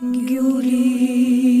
Gyulisi.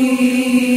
me.